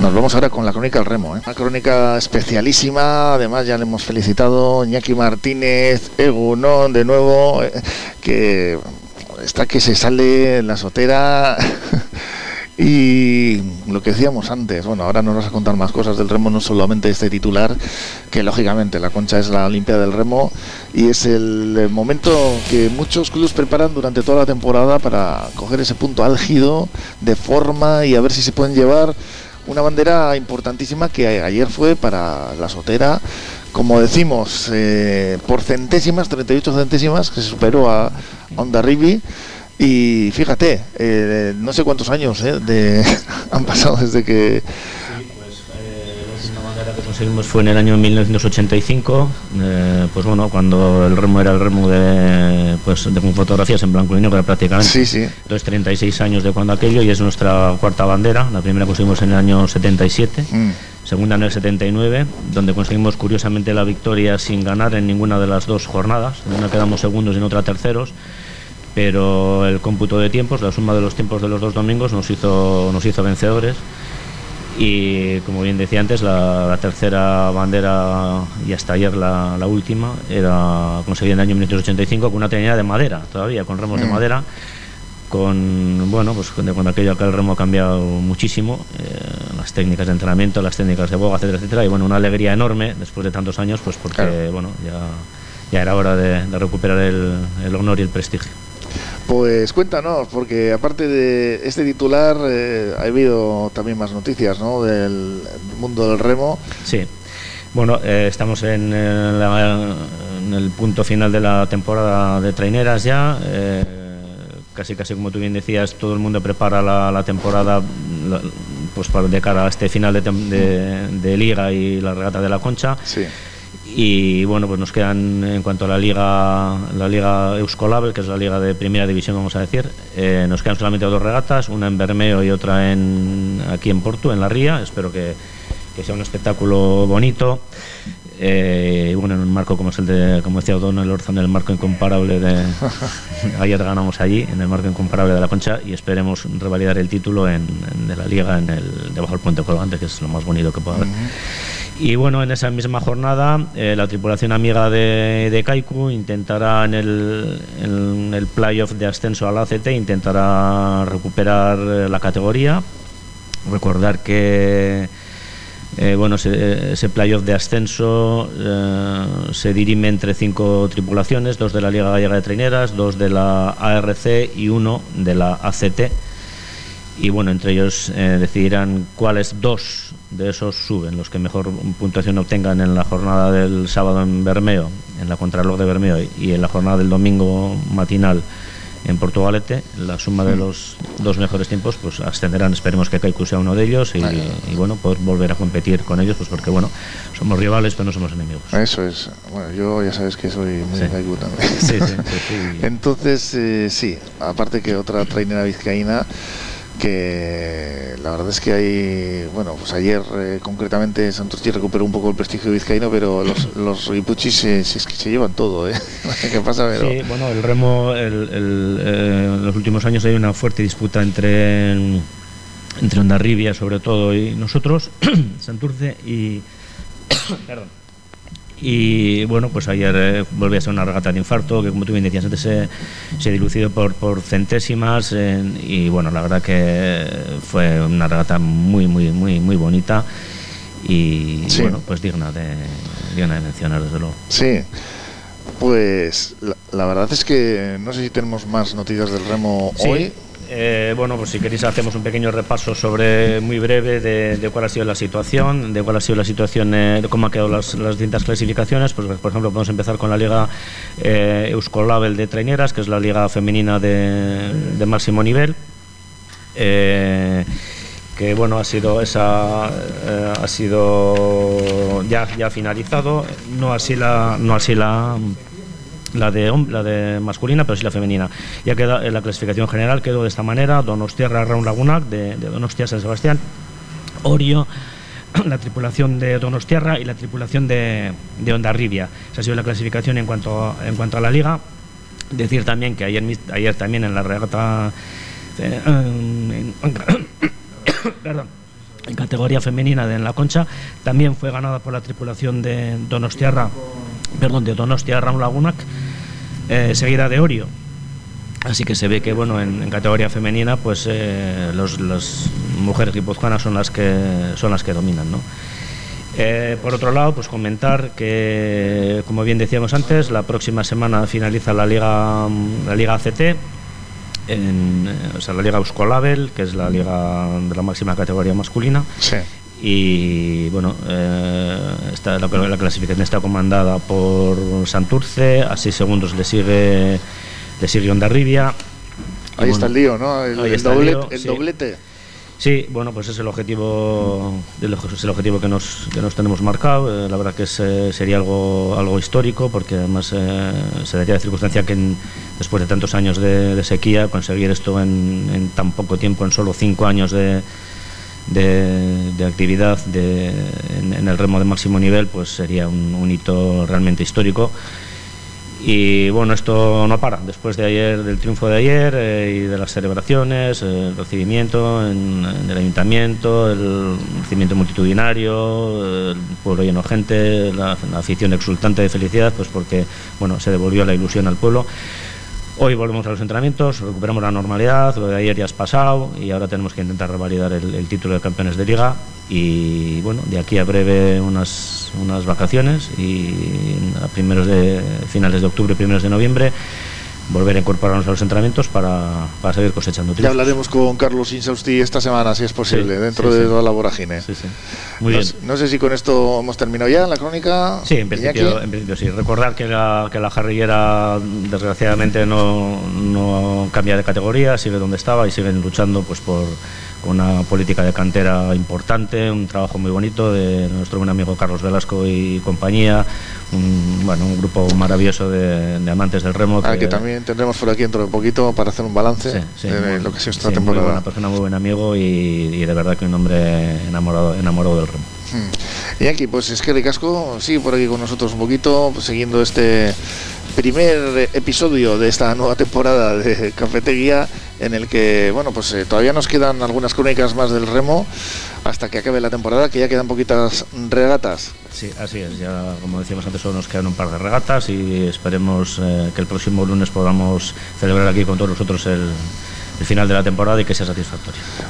Nos vamos ahora con la crónica del remo, ¿eh? una crónica especialísima, además ya le hemos felicitado Iñaki Martínez, Egunon de nuevo, eh, que está que se sale en la sotera y lo que decíamos antes, bueno, ahora nos vas a contar más cosas del remo, no solamente este titular, que lógicamente la concha es la Olimpiada del Remo y es el momento que muchos clubes preparan durante toda la temporada para coger ese punto álgido de forma y a ver si se pueden llevar una bandera importantísima que ayer fue para la sotera, como decimos, eh, por centésimas, 38 centésimas, que se superó a Onda Rivi. Y fíjate, eh, no sé cuántos años eh, de, han pasado desde que conseguimos fue en el año 1985, eh, pues bueno, cuando el remo era el remo de, pues, de fotografías en blanco y negro prácticamente. Sí, sí. Entonces 36 años de cuando aquello y es nuestra cuarta bandera. La primera conseguimos en el año 77, mm. segunda en el 79, donde conseguimos curiosamente la victoria sin ganar en ninguna de las dos jornadas. En una quedamos segundos y en otra terceros pero el cómputo de tiempos, la suma de los tiempos de los dos domingos nos hizo, nos hizo vencedores y como bien decía antes, la, tercera bandera y hasta ayer la, última era conseguida en el año 1985 con una trinidad de madera, todavía con remos de mm. madera. Con, bueno, pues cuando aquello acá el remo ha cambiado muchísimo, eh, las técnicas de entrenamiento, las técnicas de boga, etcétera, etcétera, y bueno, una alegría enorme después de tantos años, pues porque, bueno, ya, ya era hora de, recuperar el honor y el prestigio. Pues cuéntanos, porque aparte de este titular, eh, ha habido también más noticias ¿no? del mundo del remo. Sí. Bueno, eh, estamos en, el punto final de la temporada de traineras ya. Eh, casi, casi como tú bien decías, todo el mundo prepara la, temporada pues para, de cara a este final de, de, liga y la regata de la concha. Sí y bueno pues nos quedan en cuanto a la liga la liga Euskolabel que es la liga de primera división vamos a decir eh, nos quedan solamente dos regatas una en Bermeo y otra en aquí en Porto en la Ría. Espero que, que sea un espectáculo bonito. Eh, y bueno en un marco como es el de como decía O'Donnell Orza en el marco incomparable de ayer ganamos allí en el marco incomparable de la Concha y esperemos revalidar el título en, de la liga en el debajo del puente colgante que es lo más bonito que pueda haber y bueno, en esa misma jornada, eh, la tripulación amiga de, de Kaiku intentará en el, el playoff de ascenso al ACT, intentará recuperar eh, la categoría. Recordar que eh, bueno, ese, ese playoff de ascenso se dirime entre cinco tripulaciones, dos de la Liga Gallega de Traineras, dos de la ARC y uno de la ACT. Y bueno, entre ellos decidirán cuáles dos de esos suben, los que mejor puntuación obtengan en la jornada del sábado en Bermeo, en la contrarreloj de Bermeo y en la jornada del domingo matinal en Portugalete, la suma de los dos mejores tiempos pues ascenderán, esperemos que Kaiku sea uno de ellos y, bueno, poder volver a competir con ellos, pues porque bueno, somos rivales pero no somos enemigos. Eso es, bueno, yo ya sabes que soy muy Kaiku también. Sí, Entonces, eh, sí, aparte que otra trainera vizcaína que la verdad es que hay, bueno, pues ayer eh, concretamente Santos recuperó un poco el prestigio vizcaíno, pero los, los Ripuchis se, se, se, llevan todo, ¿eh? ¿Qué pasa? Pero... Sí, bueno, el remo, el, eh, en los últimos años hay una fuerte disputa entre, entre Ondarribia sobre todo y nosotros, Santurce y... perdón y bueno, pues ayer eh, volvió a ser una regata de infarto que como tú bien decías antes se, se dilucido por, por centésimas y bueno, la verdad que fue una regata muy, muy, muy, muy bonita y bueno, pues digna de, digna de mencionar desde luego. Sí. Pues la, verdad es que no sé si tenemos más noticias del remo hoy. Eh, bueno, pues si queréis hacemos un pequeño repaso sobre muy breve de, cuál ha sido la situación, de cuál ha sido la situación, eh, de cómo han quedado las, distintas clasificaciones. Pues por ejemplo podemos empezar con la liga eh, Euskolabel de traineras, que es la liga femenina de, máximo nivel. Eh, que bueno ha sido esa ha sido ya ya finalizado no así la no así la la de, la de masculina, pero sí la femenina. Ya queda en la clasificación general, quedó de esta manera, Donostierra Raúl Lagunac, de, de Donostia San Sebastián, Orio, la tripulación de Donostierra y la tripulación de, de Ondarribia. Esa ha sido la clasificación en cuanto, en cuanto a la liga. Decir también que ayer, ayer también en la regata... Eh, perdón en categoría femenina de en la concha. También fue ganada por la tripulación de Donostiarra, perdón, de Donostia Lagunac, eh, seguida de Orio. Así que se ve que bueno en, categoría femenina pues eh, las mujeres guipuzcoanas son las que son las que dominan, ¿no? Eh, por otro lado, pues comentar que, como bien decíamos antes, la próxima semana finaliza la Liga, la Liga ACT, en, eh, o sea, la Liga Euskolabel, que es la liga de la máxima categoría masculina. Sí. Y bueno, eh, está, la, la, clasificación está comandada por Santurce, a seis segundos le sigue, le sigue Ondarribia. Ahí está el lío, ¿no? El, el, el doblete. Sí, bueno, pues es el objetivo, es el objetivo que nos, que nos tenemos marcado. Eh, la verdad que eh, sería algo, algo histórico, porque además eh, se daría la circunstancia que después de tantos años de, sequía, conseguir esto en, tan poco tiempo, en solo cinco años de, de, actividad en, el remo de máximo nivel, pues sería un hito realmente histórico. Y bueno, esto no para. Después de ayer, del triunfo de ayer eh, y de las celebraciones, el recibimiento en, el ayuntamiento, el recibimiento multitudinario, el pueblo lleno de gente, la, la, afición exultante de felicidad, pues porque bueno, se devolvió la ilusión al pueblo. Hoy volvemos a los entrenamientos, recuperamos la normalidad, lo de ayer ya has pasado y ahora tenemos que intentar revalidar el, título de campeones de liga y bueno, de aquí a breve unas, unas vacaciones y a de finales de octubre, primeros de noviembre volver a incorporarnos a los entrenamientos para, para seguir cosechando Ya hablaremos con Carlos Insausti esta semana, si es posible, dentro de toda la vorágine. Muy no, bien. No sé si con esto hemos terminado ya la crónica. Sí, en principio, en principio sí. Recordar que la, que la jarrillera, desgraciadamente, no, no cambia de categoría, sigue donde estaba y siguen luchando pues por una política de cantera importante, un trabajo muy bonito de nuestro buen amigo Carlos Velasco y compañía, un, bueno, un grupo maravilloso de, amantes del remo. Ah, que, también tendremos por aquí dentro de poquito para hacer un balance de lo que ha sido esta temporada. Muy buena persona, muy buen amigo y, de verdad que un hombre enamorado, enamorado del remo. Hmm. Y aquí, pues es que de casco, sigue por aquí con nosotros un poquito, pues, siguiendo este primer episodio de esta nueva temporada de Cafetería en el que, bueno, pues eh, todavía nos quedan algunas crónicas más del remo hasta que acabe la temporada, que ya quedan poquitas regatas. Sí, así es, ya como decíamos antes solo nos quedan un par de regatas y esperemos eh, que el próximo lunes podamos celebrar aquí con todos nosotros el, el final de la temporada y que sea satisfactorio.